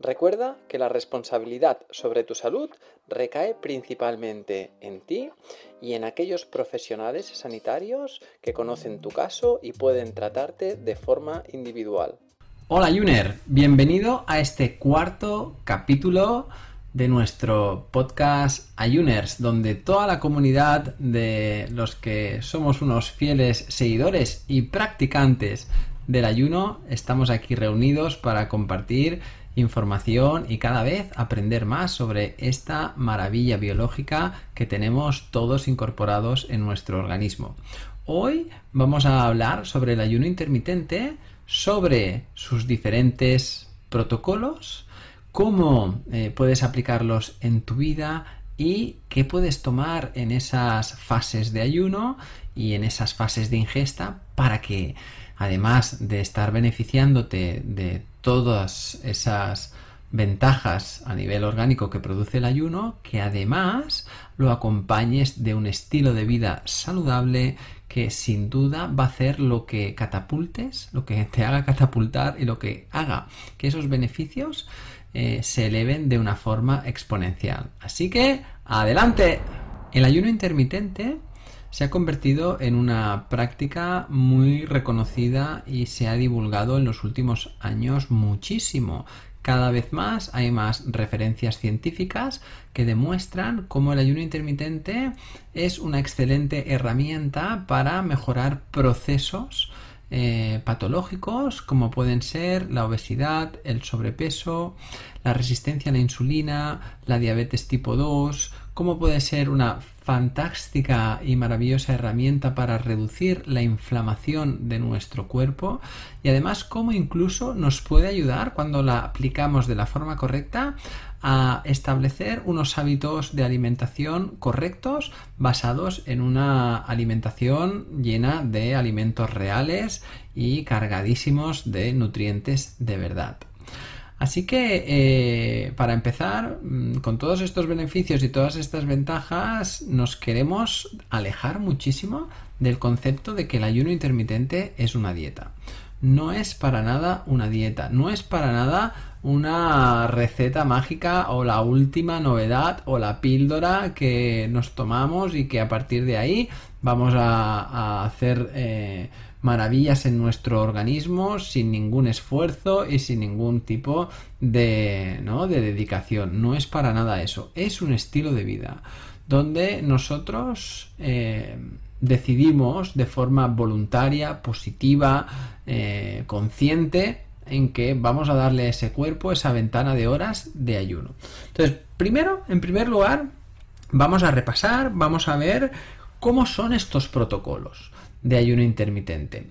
Recuerda que la responsabilidad sobre tu salud recae principalmente en ti y en aquellos profesionales sanitarios que conocen tu caso y pueden tratarte de forma individual. Hola Juner, bienvenido a este cuarto capítulo de nuestro podcast Ayuners, donde toda la comunidad de los que somos unos fieles seguidores y practicantes del ayuno estamos aquí reunidos para compartir información y cada vez aprender más sobre esta maravilla biológica que tenemos todos incorporados en nuestro organismo. Hoy vamos a hablar sobre el ayuno intermitente, sobre sus diferentes protocolos, cómo eh, puedes aplicarlos en tu vida y qué puedes tomar en esas fases de ayuno y en esas fases de ingesta para que además de estar beneficiándote de todas esas ventajas a nivel orgánico que produce el ayuno, que además lo acompañes de un estilo de vida saludable que sin duda va a hacer lo que catapultes, lo que te haga catapultar y lo que haga que esos beneficios eh, se eleven de una forma exponencial. Así que, adelante. El ayuno intermitente se ha convertido en una práctica muy reconocida y se ha divulgado en los últimos años muchísimo. Cada vez más hay más referencias científicas que demuestran cómo el ayuno intermitente es una excelente herramienta para mejorar procesos eh, patológicos como pueden ser la obesidad, el sobrepeso, la resistencia a la insulina, la diabetes tipo 2, como puede ser una fantástica y maravillosa herramienta para reducir la inflamación de nuestro cuerpo y además cómo incluso nos puede ayudar cuando la aplicamos de la forma correcta a establecer unos hábitos de alimentación correctos basados en una alimentación llena de alimentos reales y cargadísimos de nutrientes de verdad. Así que, eh, para empezar, mm, con todos estos beneficios y todas estas ventajas, nos queremos alejar muchísimo del concepto de que el ayuno intermitente es una dieta. No es para nada una dieta, no es para nada una receta mágica o la última novedad o la píldora que nos tomamos y que a partir de ahí vamos a, hacer eh, maravillas en nuestro organismo sin ningún esfuerzo y sin ningún tipo de, ¿no? de dedicación. No es para nada eso. Es un estilo de vida donde nosotros eh, decidimos de forma voluntaria, positiva, eh, consciente, en que vamos a darle a ese cuerpo esa ventana de horas de ayuno. Entonces, primero, en primer lugar, vamos a repasar, vamos a ver cómo son estos protocolos de ayuno intermitente.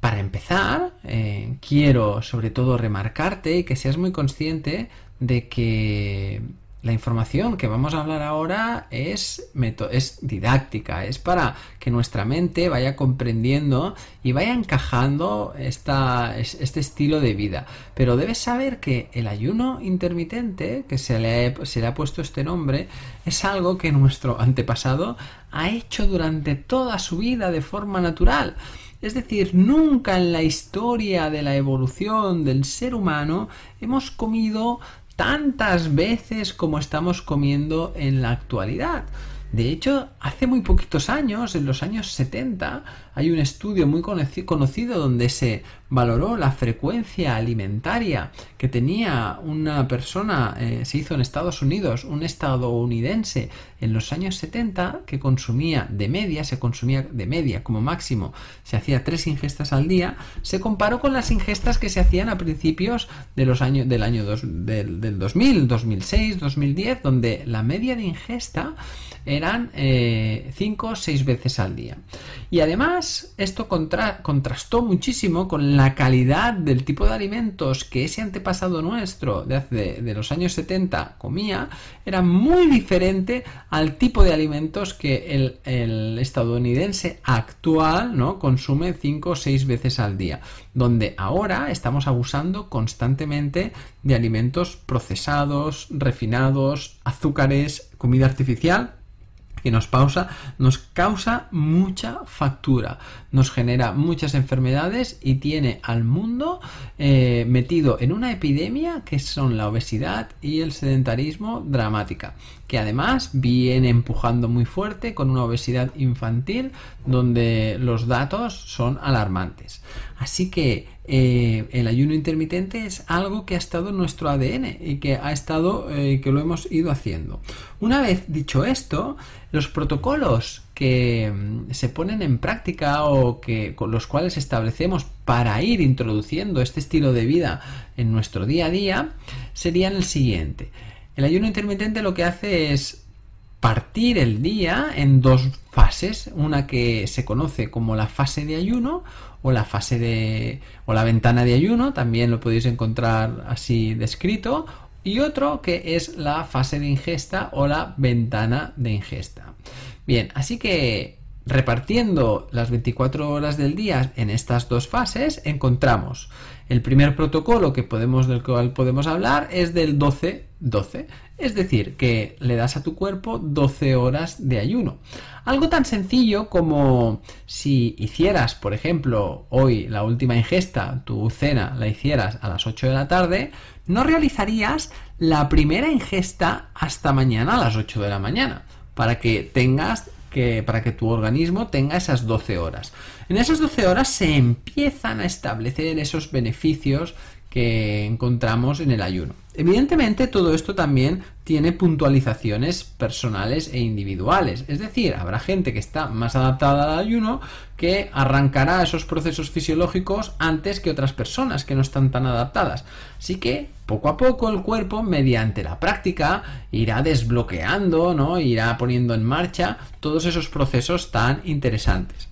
Para empezar, eh, quiero sobre todo remarcarte y que seas muy consciente de que la información que vamos a hablar ahora es, es didáctica, es para que nuestra mente vaya comprendiendo y vaya encajando esta, este estilo de vida. Pero debes saber que el ayuno intermitente, que se le, se le ha puesto este nombre, es algo que nuestro antepasado ha hecho durante toda su vida de forma natural. Es decir, nunca en la historia de la evolución del ser humano hemos comido tantas veces como estamos comiendo en la actualidad. De hecho, hace muy poquitos años, en los años 70, hay un estudio muy conocido donde se valoró la frecuencia alimentaria que tenía una persona, eh, se hizo en Estados Unidos, un estadounidense en los años 70 que consumía de media, se consumía de media como máximo, se hacía tres ingestas al día, se comparó con las ingestas que se hacían a principios de los años, del año del, del 2000, 2006, 2010, donde la media de ingesta eran 5 o 6 veces al día. Y además esto contrastó muchísimo con la calidad del tipo de alimentos que ese antepasado nuestro de, los años 70 comía, era muy diferente al tipo de alimentos que el, el estadounidense actual ¿no? consume 5 o 6 veces al día, donde ahora estamos abusando constantemente de alimentos procesados, refinados, azúcares, comida artificial que nos pausa, nos causa mucha factura, nos genera muchas enfermedades y tiene al mundo eh, metido en una epidemia que son la obesidad y el sedentarismo dramática, que además viene empujando muy fuerte con una obesidad infantil donde los datos son alarmantes. Así que eh, el ayuno intermitente es algo que ha estado en nuestro ADN y que ha estado, eh, que lo hemos ido haciendo. Una vez dicho esto, los protocolos que mm, se ponen en práctica o que con los cuales establecemos para ir introduciendo este estilo de vida en nuestro día a día serían el siguiente. El ayuno intermitente lo que hace es partir el día en dos fases, una que se conoce como la fase de ayuno o la fase de o la ventana de ayuno, también lo podéis encontrar así descrito, y otro que es la fase de ingesta o la ventana de ingesta. Bien, así que repartiendo las 24 horas del día en estas dos fases, encontramos el primer protocolo que podemos, del cual podemos hablar es del 12-12, es decir, que le das a tu cuerpo 12 horas de ayuno. Algo tan sencillo como si hicieras, por ejemplo, hoy la última ingesta, tu cena la hicieras a las 8 de la tarde, no realizarías la primera ingesta hasta mañana a las 8 de la mañana, para que tengas que, para que tu organismo tenga esas 12 horas. En esas 12 horas se empiezan a establecer esos beneficios que encontramos en el ayuno. Evidentemente todo esto también tiene puntualizaciones personales e individuales, es decir, habrá gente que está más adaptada al ayuno que arrancará esos procesos fisiológicos antes que otras personas que no están tan adaptadas. Así que poco a poco el cuerpo, mediante la práctica, irá desbloqueando, ¿no? irá poniendo en marcha todos esos procesos tan interesantes.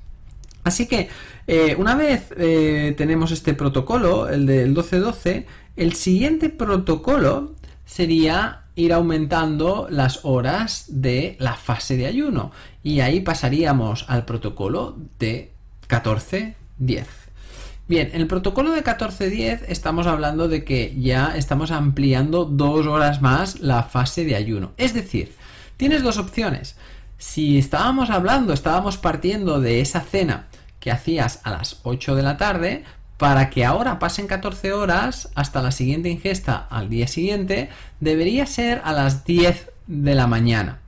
Así que eh, una vez eh, tenemos este protocolo, el del 1212, el siguiente protocolo sería ir aumentando las horas de la fase de ayuno y ahí pasaríamos al protocolo de 14-10. Bien, en el protocolo de 14-10 estamos hablando de que ya estamos ampliando dos horas más la fase de ayuno. Es decir, tienes dos opciones. Si estábamos hablando, estábamos partiendo de esa cena que hacías a las 8 de la tarde para que ahora pasen 14 horas hasta la siguiente ingesta al día siguiente, debería ser a las 10 de la mañana.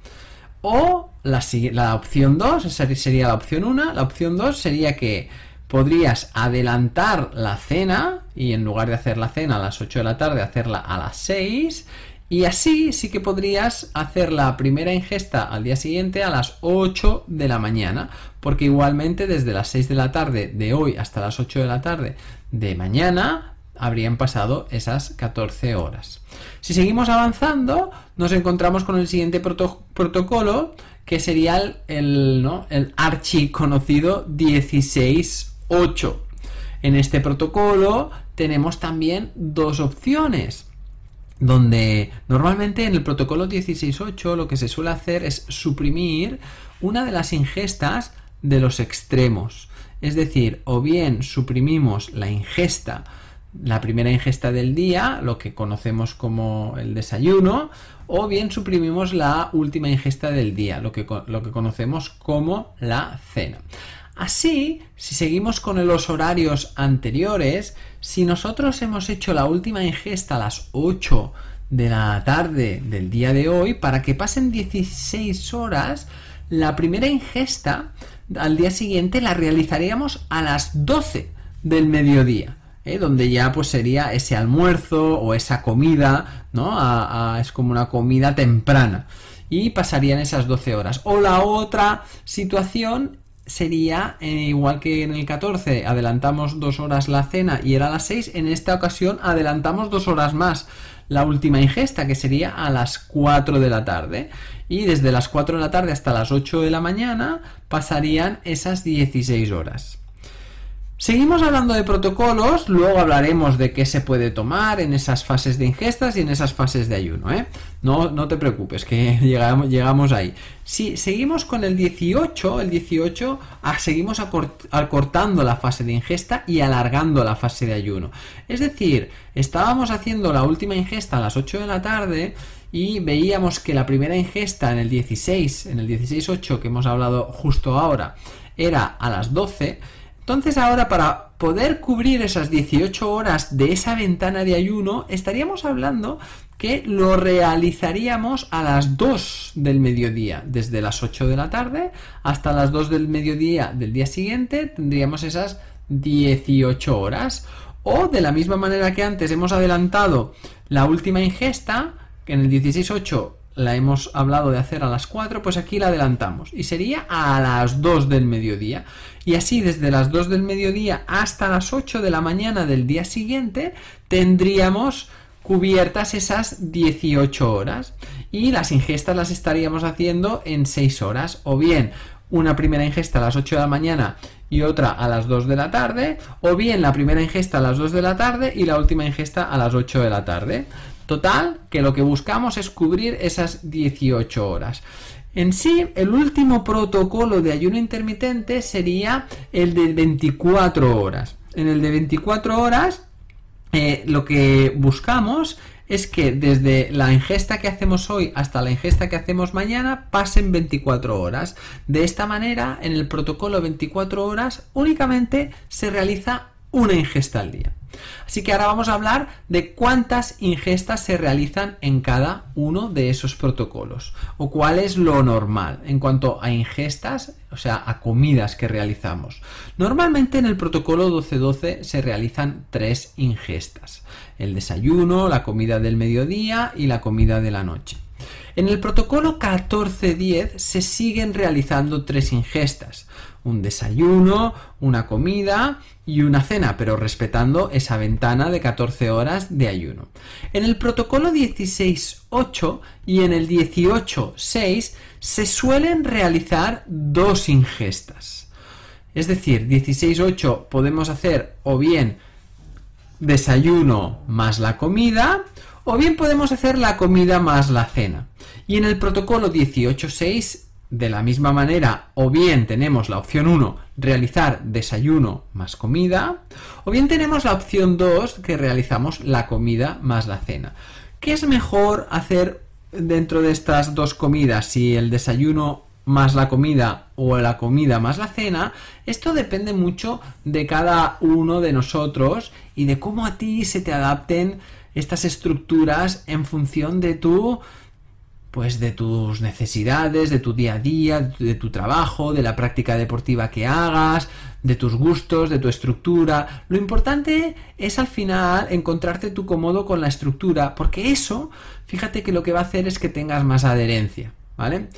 O la, opción 2, sería la opción 1, la opción 2 sería que podrías adelantar la cena y en lugar de hacer la cena a las 8 de la tarde, hacerla a las 6 y así sí que podrías hacer la primera ingesta al día siguiente a las 8 de la mañana, porque igualmente desde las 6 de la tarde de hoy hasta las 8 de la tarde de mañana habrían pasado esas 14 horas. Si seguimos avanzando, nos encontramos con el siguiente protocolo, que sería el, el, ¿no? el archiconocido 16.8. En este protocolo tenemos también dos opciones donde normalmente en el protocolo 16.8 lo que se suele hacer es suprimir una de las ingestas de los extremos. Es decir, o bien suprimimos la ingesta, la primera ingesta del día, lo que conocemos como el desayuno, o bien suprimimos la última ingesta del día, lo que, lo que conocemos como la cena. Así, si seguimos con los horarios anteriores, si nosotros hemos hecho la última ingesta a las 8 de la tarde del día de hoy, para que pasen 16 horas, la primera ingesta al día siguiente la realizaríamos a las 12 del mediodía. ¿eh? donde ya pues sería ese almuerzo o esa comida, ¿no? es como una comida temprana y pasarían esas 12 horas. O la otra situación sería eh, igual que en el 14 adelantamos dos horas la cena y era a las 6 en esta ocasión adelantamos dos horas más la última ingesta que sería a las 4 de la tarde. Y desde las 4 de la tarde hasta las 8 de la mañana pasarían esas 16 horas Seguimos hablando de protocolos, luego hablaremos de qué se puede tomar en esas fases de ingestas y en esas fases de ayuno, ¿eh? No, no te preocupes, que llegamos, ahí. Si seguimos con el 18, el 18 ah, seguimos acortando la fase de ingesta y alargando la fase de ayuno. Es decir, estábamos haciendo la última ingesta a las 8 de la tarde y veíamos que la primera ingesta en el 16, en el 16.8 que hemos hablado justo ahora, era a las 12 entonces ahora para poder cubrir esas 18 horas de esa ventana de ayuno, estaríamos hablando que lo realizaríamos a las 2 del mediodía, desde las 8 de la tarde hasta las 2 del mediodía del día siguiente tendríamos esas 18 horas. O de la misma manera que antes hemos adelantado la última ingesta, que en el 16.8 la hemos hablado de hacer a las 4, pues aquí la adelantamos y sería a las 2 del mediodía. Y así desde las 2 del mediodía hasta las 8 de la mañana del día siguiente tendríamos cubiertas esas 18 horas y las ingestas las estaríamos haciendo en 6 horas o bien una primera ingesta a las 8 de la mañana y otra a las 2 de la tarde o bien la primera ingesta a las 2 de la tarde y la última ingesta a las 8 de la tarde. Total, que lo que buscamos es cubrir esas 18 horas. En sí, el último protocolo de ayuno intermitente sería el de 24 horas. En el de 24 horas, eh, lo que buscamos es que desde la ingesta que hacemos hoy hasta la ingesta que hacemos mañana pasen 24 horas. De esta manera, en el protocolo 24 horas únicamente se realiza una ingesta al día. Así que ahora vamos a hablar de cuántas ingestas se realizan en cada uno de esos protocolos o cuál es lo normal en cuanto a ingestas, o sea, a comidas que realizamos. Normalmente en el protocolo 12-12 se realizan tres ingestas, el desayuno, la comida del mediodía y la comida de la noche. En el protocolo 14-10 se siguen realizando tres ingestas, un desayuno, una comida y una cena, pero respetando esa ventana de 14 horas de ayuno. En el protocolo 16.8 y en el 18.6 se suelen realizar dos ingestas. Es decir, 16.8 podemos hacer o bien desayuno más la comida, o bien podemos hacer la comida más la cena. Y en el protocolo 18.6 de la misma manera, o bien tenemos la opción 1, realizar desayuno más comida, o bien tenemos la opción 2, que realizamos la comida más la cena. ¿Qué es mejor hacer dentro de estas dos comidas? Si el desayuno más la comida o la comida más la cena, esto depende mucho de cada uno de nosotros y de cómo a ti se te adapten estas estructuras en función de tu pues de tus necesidades, de tu día a día, de tu trabajo, de la práctica deportiva que hagas, de tus gustos, de tu estructura. Lo importante es al final encontrarte tú cómodo con la estructura, porque eso, fíjate que lo que va a hacer es que tengas más adherencia, ¿vale?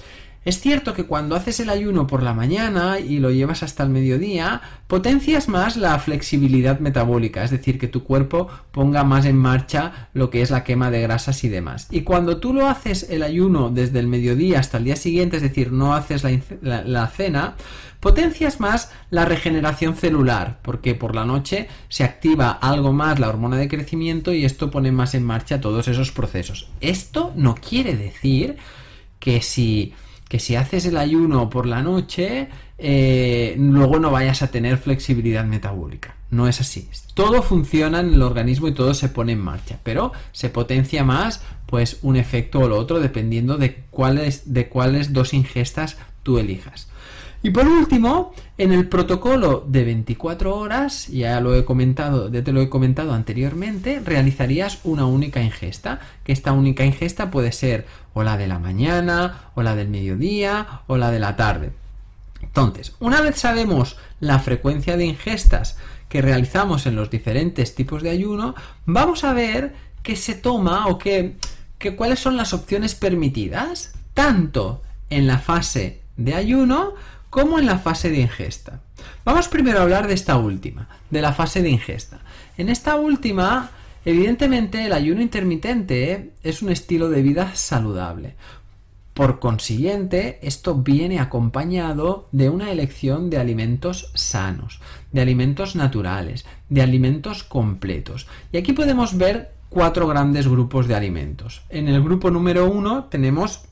Es cierto que cuando haces el ayuno por la mañana y lo llevas hasta el mediodía, potencias más la flexibilidad metabólica, es decir, que tu cuerpo ponga más en marcha lo que es la quema de grasas y demás. Y cuando tú lo haces el ayuno desde el mediodía hasta el día siguiente, es decir, no haces la, cena, potencias más la regeneración celular, porque por la noche se activa algo más la hormona de crecimiento y esto pone más en marcha todos esos procesos. Esto no quiere decir que si que si haces el ayuno por la noche, eh, luego no vayas a tener flexibilidad metabólica. No es así. Todo funciona en el organismo y todo se pone en marcha, pero se potencia más pues un efecto o lo otro dependiendo de de cuáles dos ingestas tú elijas. Y por último, en el protocolo de 24 horas, ya lo he comentado, ya te lo he comentado anteriormente, realizarías una única ingesta, que esta única ingesta puede ser o la de la mañana, o la del mediodía, o la de la tarde. Entonces, una vez sabemos la frecuencia de ingestas que realizamos en los diferentes tipos de ayuno, vamos a ver qué se toma o qué, cuáles son las opciones permitidas, tanto en la fase de ayuno como en la fase de ingesta. Vamos primero a hablar de esta última, de la fase de ingesta. En esta última, evidentemente, el ayuno intermitente es un estilo de vida saludable. Por consiguiente, esto viene acompañado de una elección de alimentos sanos, de alimentos naturales, de alimentos completos. Y aquí podemos ver cuatro grandes grupos de alimentos. En el grupo número uno tenemos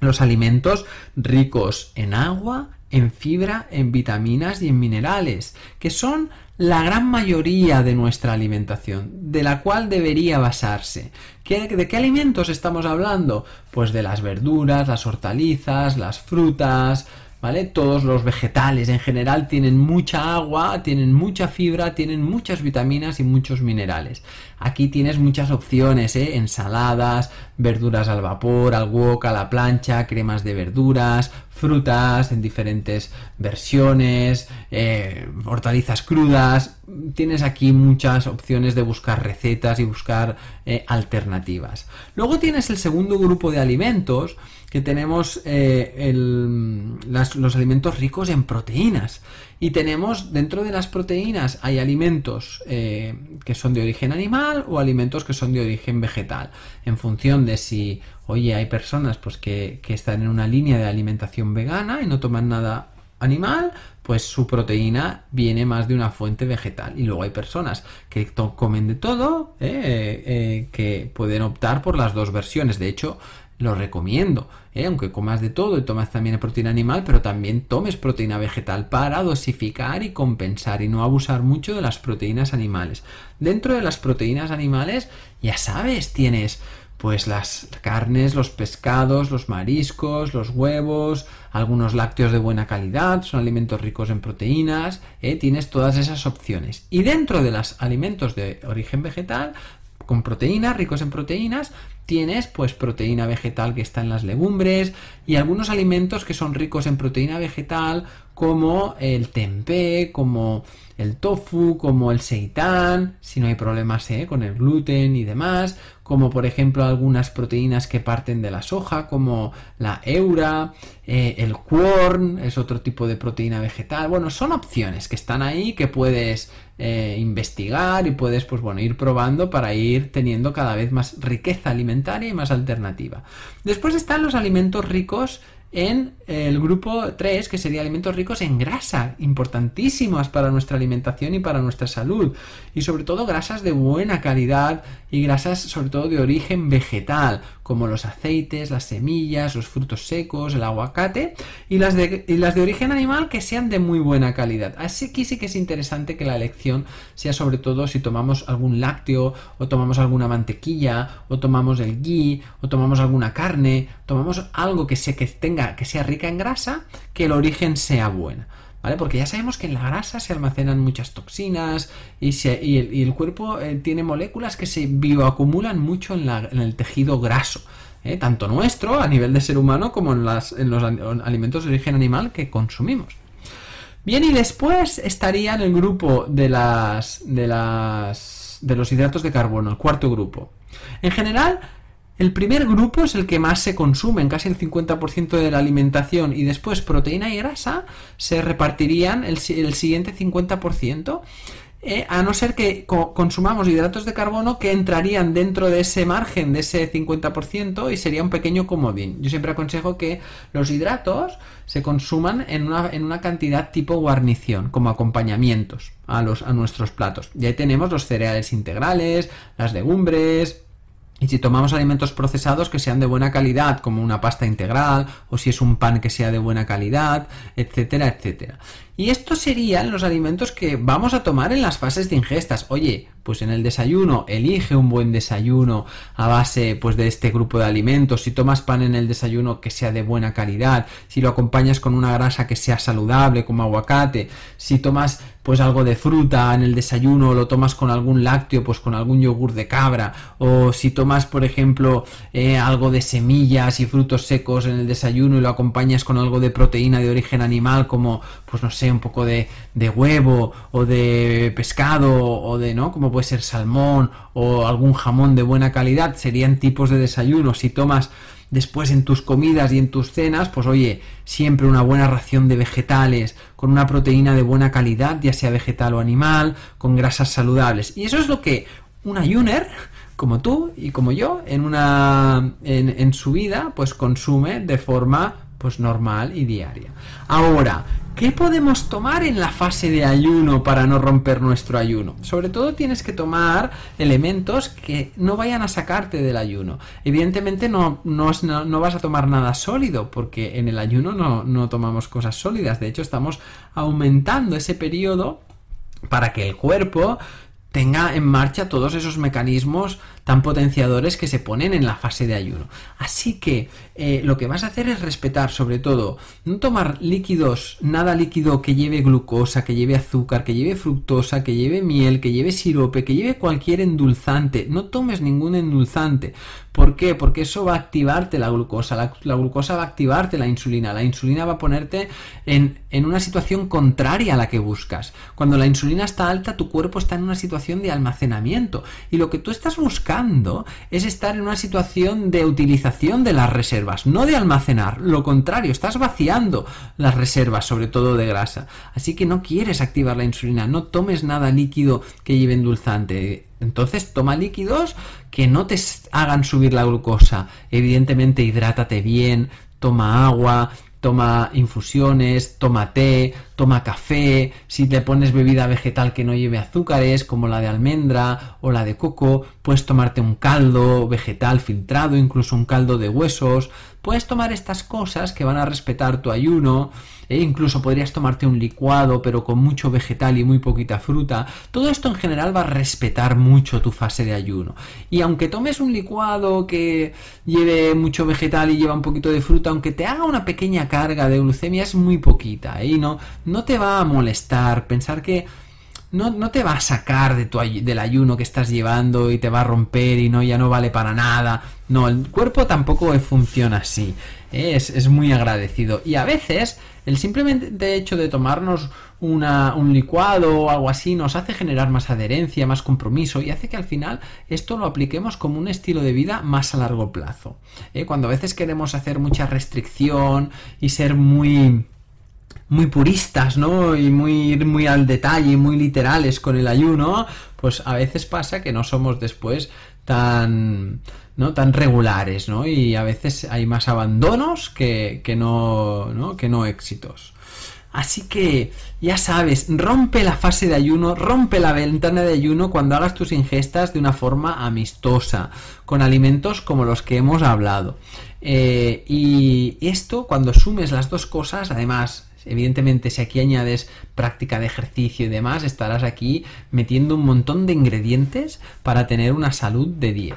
los alimentos ricos en agua, en fibra, en vitaminas y en minerales, que son la gran mayoría de nuestra alimentación, de la cual debería basarse. ¿De qué alimentos estamos hablando? Pues de las verduras, las hortalizas, las frutas, ¿vale? Todos los vegetales en general tienen mucha agua, tienen mucha fibra, tienen muchas vitaminas y muchos minerales. Aquí tienes muchas opciones, ¿eh? Ensaladas, verduras al vapor, al wok, a la plancha, cremas de verduras, frutas en diferentes versiones, eh, hortalizas crudas. Tienes aquí muchas opciones de buscar recetas y buscar eh, alternativas. Luego tienes el segundo grupo de alimentos que tenemos eh, los alimentos ricos en proteínas. Y tenemos dentro de las proteínas hay alimentos eh, que son de origen animal o alimentos que son de origen vegetal. En función de si, oye, hay personas pues que, que están en una línea de alimentación vegana y no toman nada animal, pues su proteína viene más de una fuente vegetal. Y luego hay personas que comen de todo, eh, que pueden optar por las dos versiones. De hecho, lo recomiendo, ¿eh? aunque comas de todo y tomas también proteína animal, pero también tomes proteína vegetal para dosificar y compensar y no abusar mucho de las proteínas animales. Dentro de las proteínas animales, ya sabes, tienes pues las carnes, los pescados, los mariscos, los huevos, algunos lácteos de buena calidad, son alimentos ricos en proteínas, ¿eh? tienes todas esas opciones. Y dentro de los alimentos de origen vegetal, con proteínas, ricos en proteínas, tienes pues proteína vegetal que está en las legumbres y algunos alimentos que son ricos en proteína vegetal como el tempeh, como el tofu, como el seitan, si no hay problemas ¿eh? con el gluten y demás, como por ejemplo algunas proteínas que parten de la soja, como la eura, eh, el quorn, es otro tipo de proteína vegetal. Bueno, son opciones que están ahí que puedes eh, investigar y puedes pues bueno ir probando para ir teniendo cada vez más riqueza alimentaria y más alternativa. Después están los alimentos ricos en el grupo 3, que sería alimentos ricos en grasa, importantísimos para nuestra alimentación y para nuestra salud. Y sobre todo grasas de buena calidad y grasas sobre todo de origen vegetal, como los aceites, las semillas, los frutos secos, el aguacate, y las de, las de origen animal que sean de muy buena calidad. Así que sí que es interesante que la elección sea sobre todo si tomamos algún lácteo, o tomamos alguna mantequilla, o tomamos el ghee, o tomamos alguna carne, tomamos algo que, que tenga, que sea rica en grasa, que el origen sea bueno. ¿Vale? Porque ya sabemos que en la grasa se almacenan muchas toxinas y, el, cuerpo eh, tiene moléculas que se bioacumulan mucho en, el tejido graso. ¿eh? Tanto nuestro, a nivel de ser humano, como en, los alimentos de origen animal que consumimos. Bien, y después estaría en el grupo de las, de las de los hidratos de carbono, el cuarto grupo. En general, el primer grupo es el que más se consume, en casi el 50% de la alimentación, y después proteína y grasa se repartirían el, siguiente 50%. Eh, a no ser que consumamos hidratos de carbono que entrarían dentro de ese margen, de ese 50%, y sería un pequeño comodín. Yo siempre aconsejo que los hidratos se consuman en una, en una cantidad tipo guarnición, como acompañamientos a, los, a nuestros platos. Y ahí tenemos los cereales integrales, las legumbres, y si tomamos alimentos procesados que sean de buena calidad, como una pasta integral, o si es un pan que sea de buena calidad, etcétera, etcétera. Y estos serían los alimentos que vamos a tomar en las fases de ingestas. Oye, pues en el desayuno elige un buen desayuno a base pues de este grupo de alimentos. Si tomas pan en el desayuno que sea de buena calidad, si lo acompañas con una grasa que sea saludable como aguacate, si tomas pues algo de fruta en el desayuno lo tomas con algún lácteo, pues con algún yogur de cabra, o si tomas, por ejemplo, eh, algo de semillas y frutos secos en el desayuno y lo acompañas con algo de proteína de origen animal, como, pues no sé, un poco de, de huevo o de pescado o de, ¿no? Como puede ser salmón o algún jamón de buena calidad, serían tipos de desayuno. Si tomas después en tus comidas y en tus cenas, pues oye, siempre una buena ración de vegetales, con una proteína de buena calidad, ya sea vegetal o animal, con grasas saludables. Y eso es lo que un ayuner, como tú y como yo, en una en, en su vida, pues consume de forma pues normal y diaria. Ahora, ¿qué podemos tomar en la fase de ayuno para no romper nuestro ayuno? Sobre todo tienes que tomar elementos que no vayan a sacarte del ayuno. Evidentemente no, no, no vas a tomar nada sólido, porque en el ayuno no, no tomamos cosas sólidas. De hecho, estamos aumentando ese periodo para que el cuerpo tenga en marcha todos esos mecanismos tan potenciadores que se ponen en la fase de ayuno. Así que eh, lo que vas a hacer es respetar sobre todo, no tomar líquidos, nada líquido que lleve glucosa, que lleve azúcar, que lleve fructosa, que lleve miel, que lleve sirope, que lleve cualquier endulzante. No tomes ningún endulzante. ¿Por qué? Porque eso va a activarte la glucosa, la, glucosa va a activarte la insulina, la insulina va a ponerte en, en una situación contraria a la que buscas. Cuando la insulina está alta, tu cuerpo está en una situación de almacenamiento y lo que tú estás buscando es estar en una situación de utilización de las reservas, no de almacenar, lo contrario, estás vaciando las reservas, sobre todo de grasa. Así que no quieres activar la insulina, no tomes nada líquido que lleve endulzante entonces toma líquidos que no te hagan subir la glucosa. Evidentemente hidrátate bien, toma agua, toma infusiones, toma té, toma café, si te pones bebida vegetal que no lleve azúcares, como la de almendra o la de coco, puedes tomarte un caldo vegetal filtrado, incluso un caldo de huesos, puedes tomar estas cosas que van a respetar tu ayuno, e incluso podrías tomarte un licuado, pero con mucho vegetal y muy poquita fruta. Todo esto en general va a respetar mucho tu fase de ayuno. Y aunque tomes un licuado que lleve mucho vegetal y lleva un poquito de fruta, aunque te haga una pequeña carga de glucemia, es muy poquita, ¿eh? y no, no te va a molestar pensar que no, no, te va a sacar de tu, del ayuno que estás llevando y te va a romper y no ya no vale para nada. No, el cuerpo tampoco funciona así. Es, es, muy agradecido. Y a veces el simplemente hecho de tomarnos una, un licuado o algo así nos hace generar más adherencia, más compromiso y hace que al final esto lo apliquemos como un estilo de vida más a largo plazo. ¿eh? Cuando a veces queremos hacer mucha restricción y ser muy muy puristas, ¿no? Y muy muy al detalle, muy literales con el ayuno, pues a veces pasa que no somos después tan ¿no? tan regulares, ¿no? Y a veces hay más abandonos que, que no, ¿no? que no éxitos. Así que ya sabes, rompe la fase de ayuno, rompe la ventana de ayuno cuando hagas tus ingestas de una forma amistosa, con alimentos como los que hemos hablado. Eh, y esto, cuando sumes las dos cosas, además Evidentemente, si aquí añades práctica de ejercicio y demás, estarás aquí metiendo un montón de ingredientes para tener una salud de 10.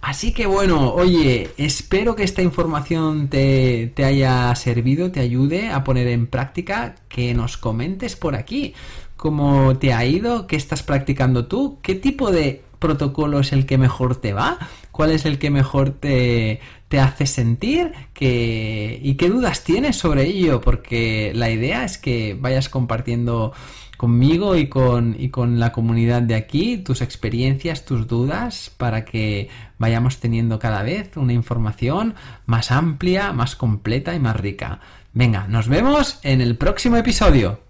Así que bueno, oye, espero que esta información te, te, haya servido, te ayude a poner en práctica, que nos comentes por aquí. Cómo te ha ido, qué estás practicando tú, qué tipo de protocolo es el que mejor te va, cuál es el que mejor te, te hace sentir y qué dudas tienes sobre ello, porque la idea es que vayas compartiendo conmigo y con, y con la comunidad de aquí tus experiencias, tus dudas, para que vayamos teniendo cada vez una información más amplia, más completa y más rica. Venga, nos vemos en el próximo episodio.